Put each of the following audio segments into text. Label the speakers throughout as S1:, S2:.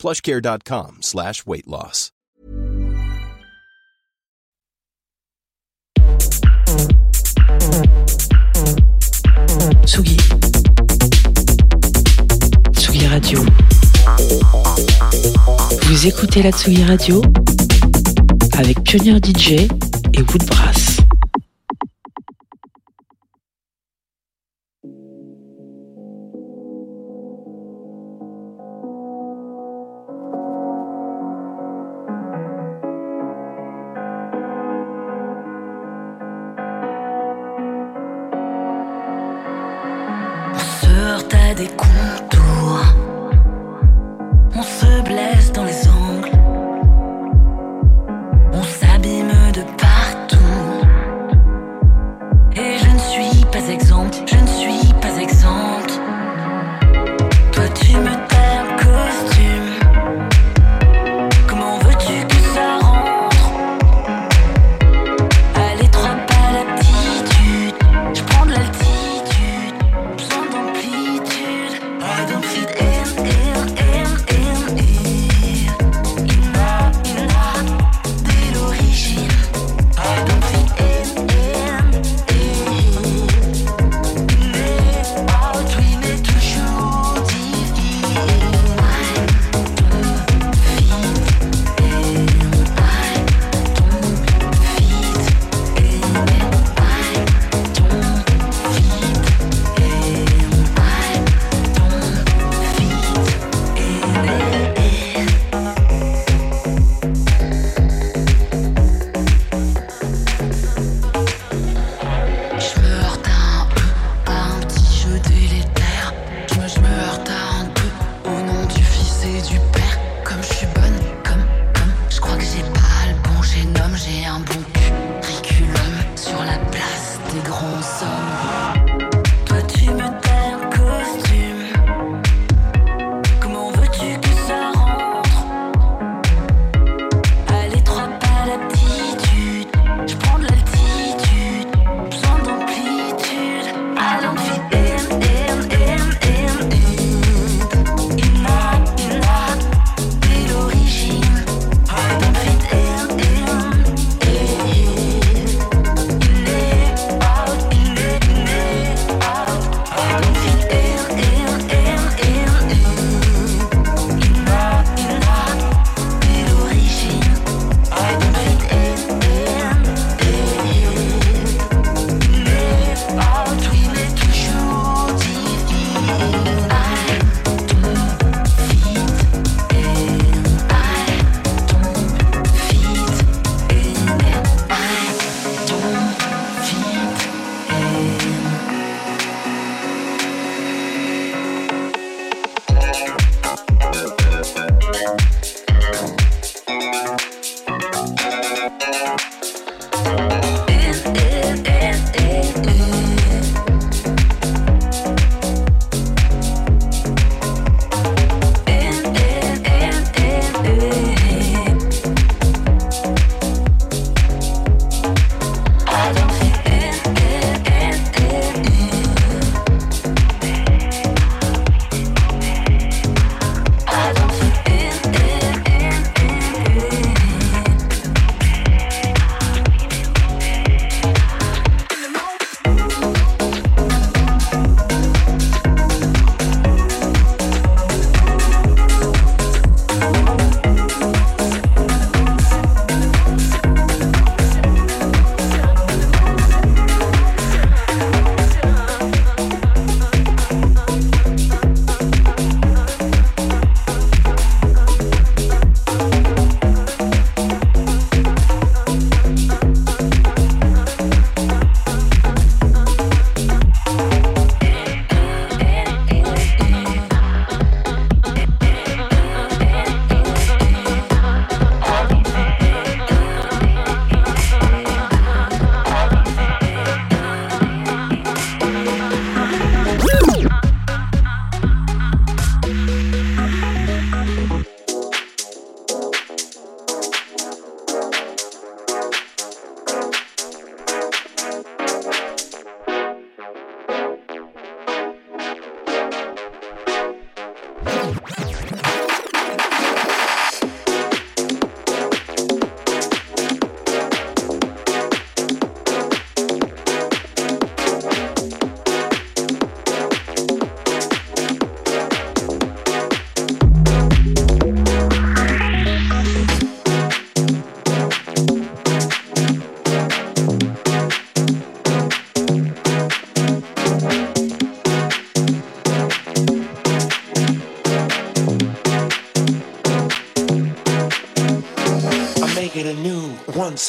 S1: plushcare.com slash weight loss.
S2: Tsugi. Tsugi Radio. Vous écoutez la Tsugi Radio avec Pionnier DJ et Woodbrass.
S3: des
S4: coups.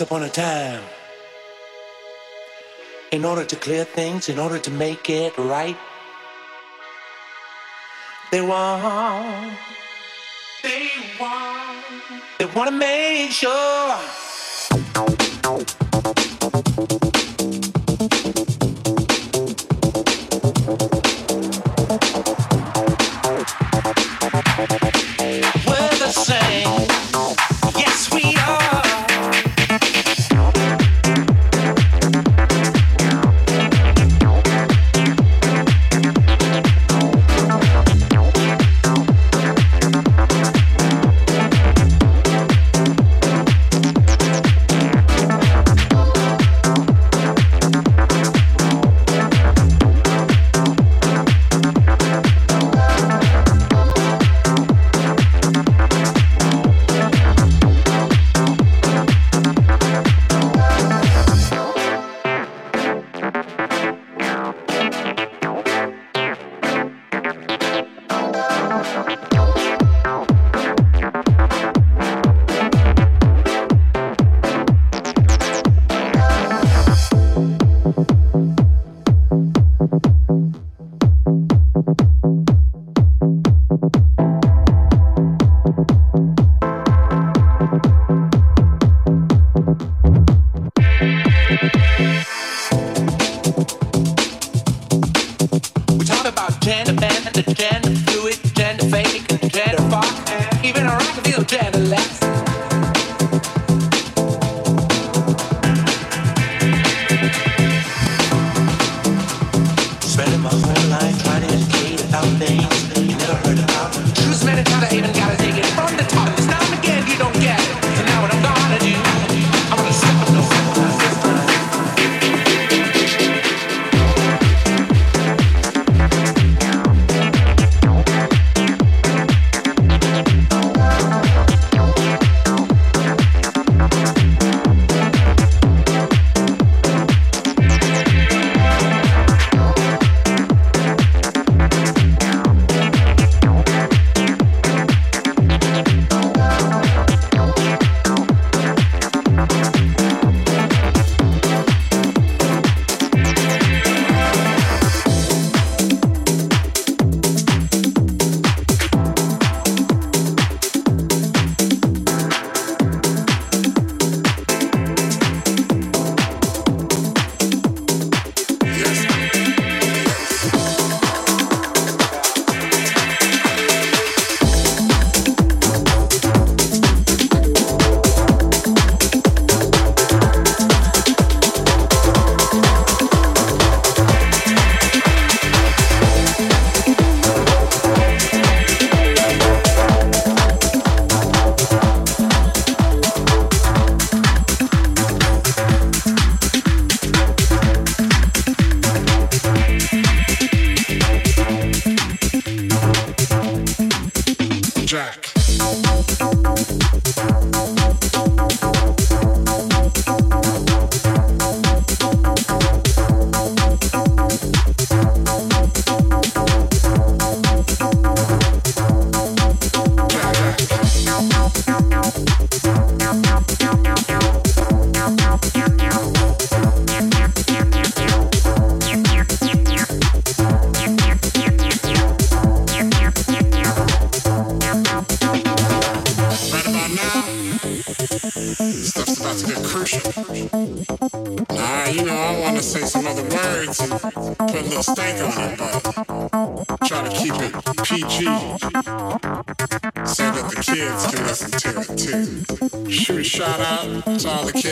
S4: Once upon a time. In order to clear things, in order to make it right, they want, they want, they want to make sure.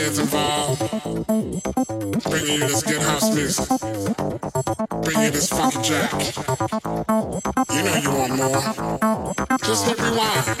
S5: kids involved. Bringing you this good house music. Bring you this funky jack. You know you want more. Just hit rewind.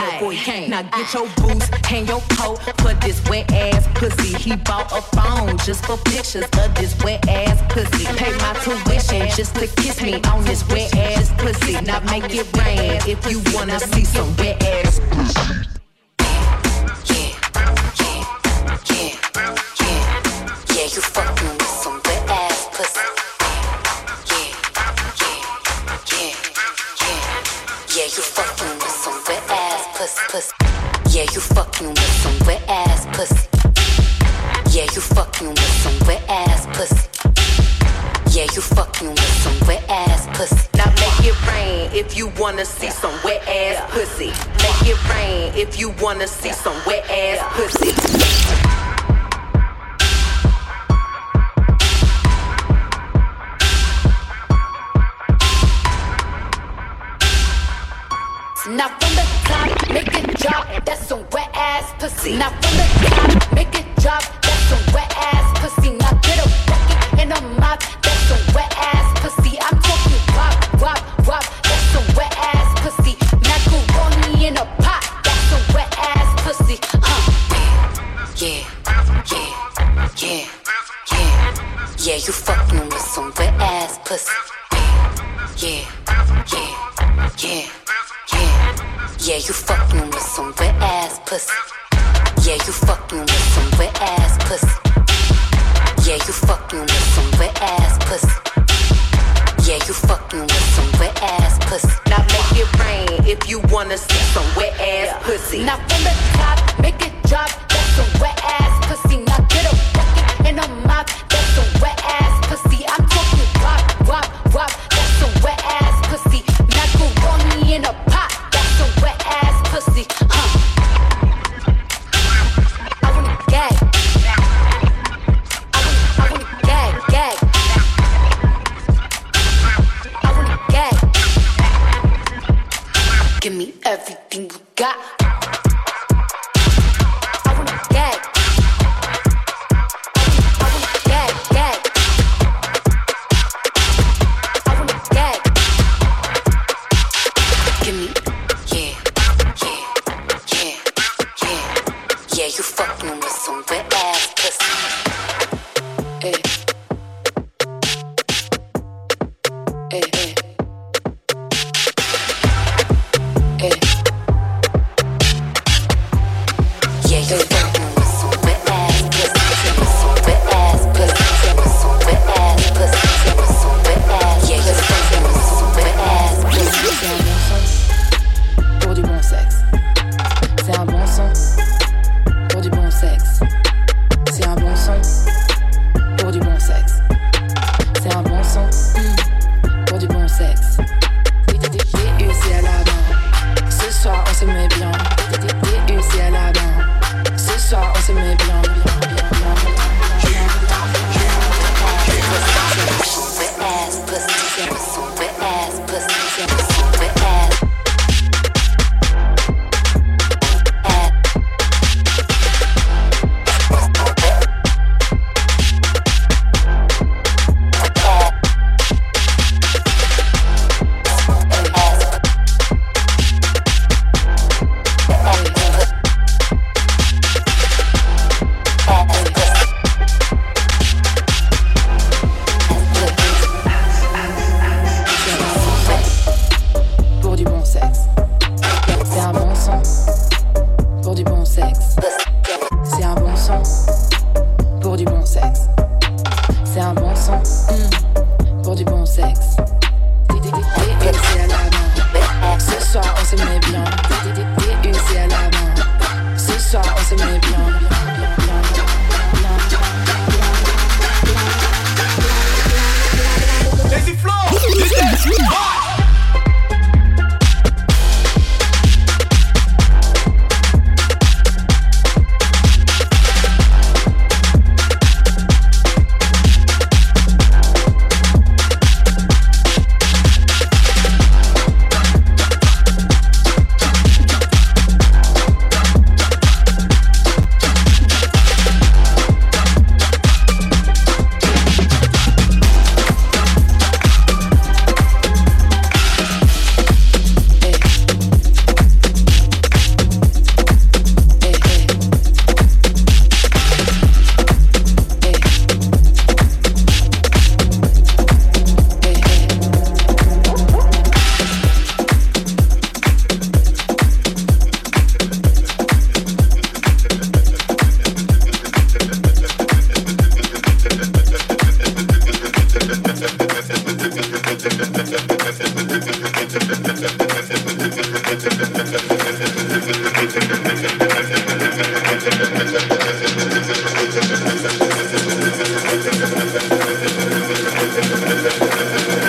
S5: Already made his before he came. Now get your boots, hang your coat for this wet ass pussy. He bought a phone just for pictures of this wet ass pussy. Pay my tuition just to kiss me on this wet ass pussy. Now make it rain if you wanna see some wet ass pussy.
S6: Yeah, you fucking with some pussy. Yeah, you fucking with some wet ass pussy. Yeah, you fucking with some wet ass pussy. Yeah, you fucking with some wet ass pussy.
S5: Now make it rain if you wanna see some wet ass pussy. Make it rain if you wanna see some wet ass pussy.
S6: Now from the That's some wet ass pussy. Now from the top, make it drop. That's some wet ass pussy. Now get a bucket and a mop. That's some wet ass pussy. I'm talking wop, wop, wop. That's some wet ass pussy. Macaroni in a pot. That's some wet ass pussy. Huh? Yeah, yeah, yeah, yeah. Yeah, you fucking with some wet ass pussy. Yeah, yeah, yeah. Yeah, you fucking with some wet ass pussy. Yeah, you fucking with some wet ass pussy. Yeah, you fucking with some wet ass pussy. Yeah, you fucking with some wet ass pussy.
S5: Now make it rain if you wanna see some wet ass pussy.
S6: Now from the Yeah.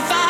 S7: if
S6: I